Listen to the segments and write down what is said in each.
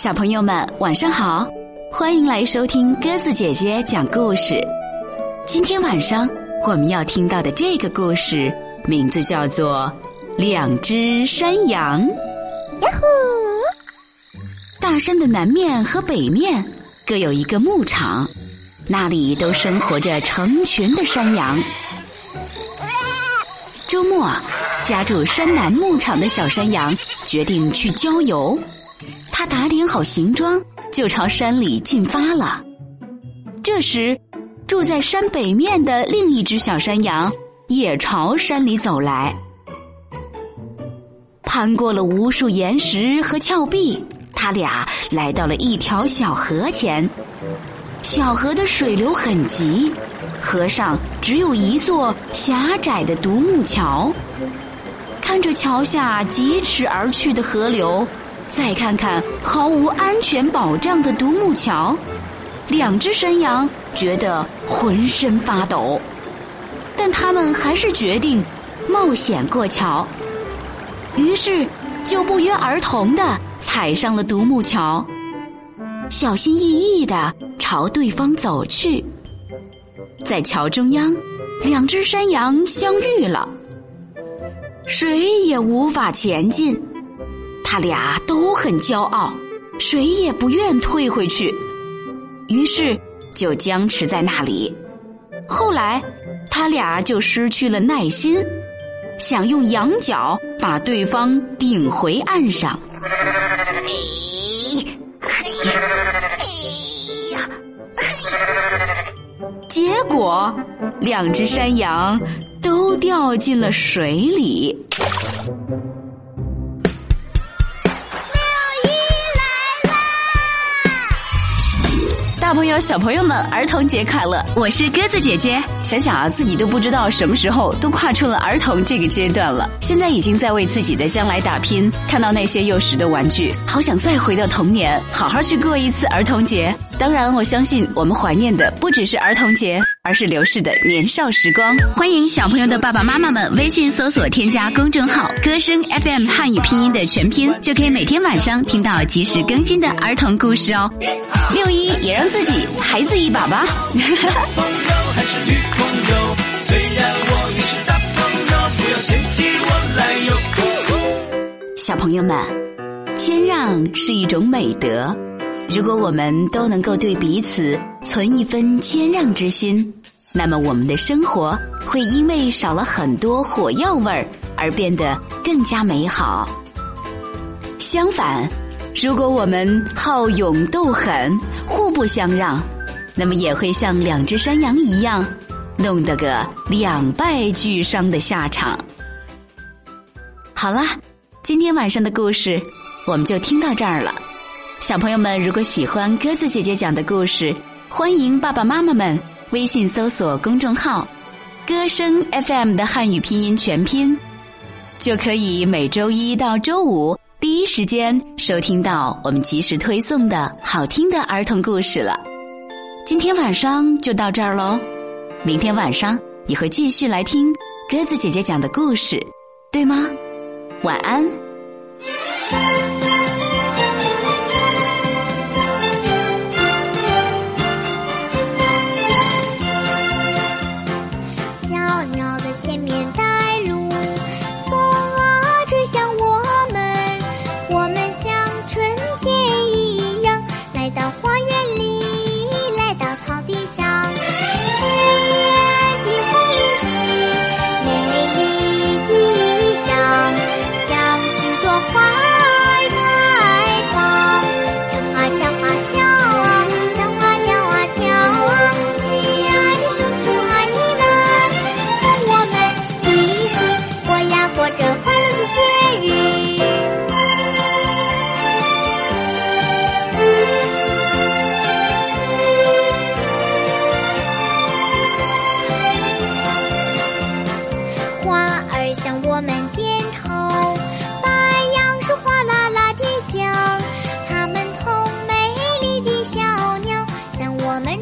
小朋友们，晚上好！欢迎来收听鸽子姐姐讲故事。今天晚上我们要听到的这个故事，名字叫做《两只山羊》。呀呼！大山的南面和北面各有一个牧场，那里都生活着成群的山羊。周末，家住山南牧场的小山羊决定去郊游。他打点好行装，就朝山里进发了。这时，住在山北面的另一只小山羊也朝山里走来。攀过了无数岩石和峭壁，他俩来到了一条小河前。小河的水流很急。河上只有一座狭窄的独木桥，看着桥下疾驰而去的河流，再看看毫无安全保障的独木桥，两只山羊觉得浑身发抖，但他们还是决定冒险过桥，于是就不约而同的踩上了独木桥，小心翼翼的朝对方走去。在桥中央，两只山羊相遇了，谁也无法前进。他俩都很骄傲，谁也不愿退回去，于是就僵持在那里。后来，他俩就失去了耐心，想用羊角把对方顶回岸上。结果，两只山羊都掉进了水里。大朋友、小朋友们，儿童节快乐！我是鸽子姐姐。想想啊，自己都不知道什么时候都跨出了儿童这个阶段了，现在已经在为自己的将来打拼。看到那些幼时的玩具，好想再回到童年，好好去过一次儿童节。当然，我相信我们怀念的不只是儿童节，而是流逝的年少时光。欢迎小朋友的爸爸妈妈们微信搜索添加公众号“歌声 FM 汉语拼音”的全拼，就可以每天晚上听到及时更新的儿童故事哦。六一也让自己孩子一把吧。小朋友们，谦让是一种美德。如果我们都能够对彼此存一分谦让之心，那么我们的生活会因为少了很多火药味儿而变得更加美好。相反，如果我们好勇斗狠、互不相让，那么也会像两只山羊一样，弄得个两败俱伤的下场。好啦，今天晚上的故事我们就听到这儿了。小朋友们，如果喜欢鸽子姐姐讲的故事，欢迎爸爸妈妈们微信搜索公众号“歌声 FM” 的汉语拼音全拼，就可以每周一到周五第一时间收听到我们及时推送的好听的儿童故事了。今天晚上就到这儿喽，明天晚上你会继续来听鸽子姐姐讲的故事，对吗？晚安。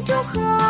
如何？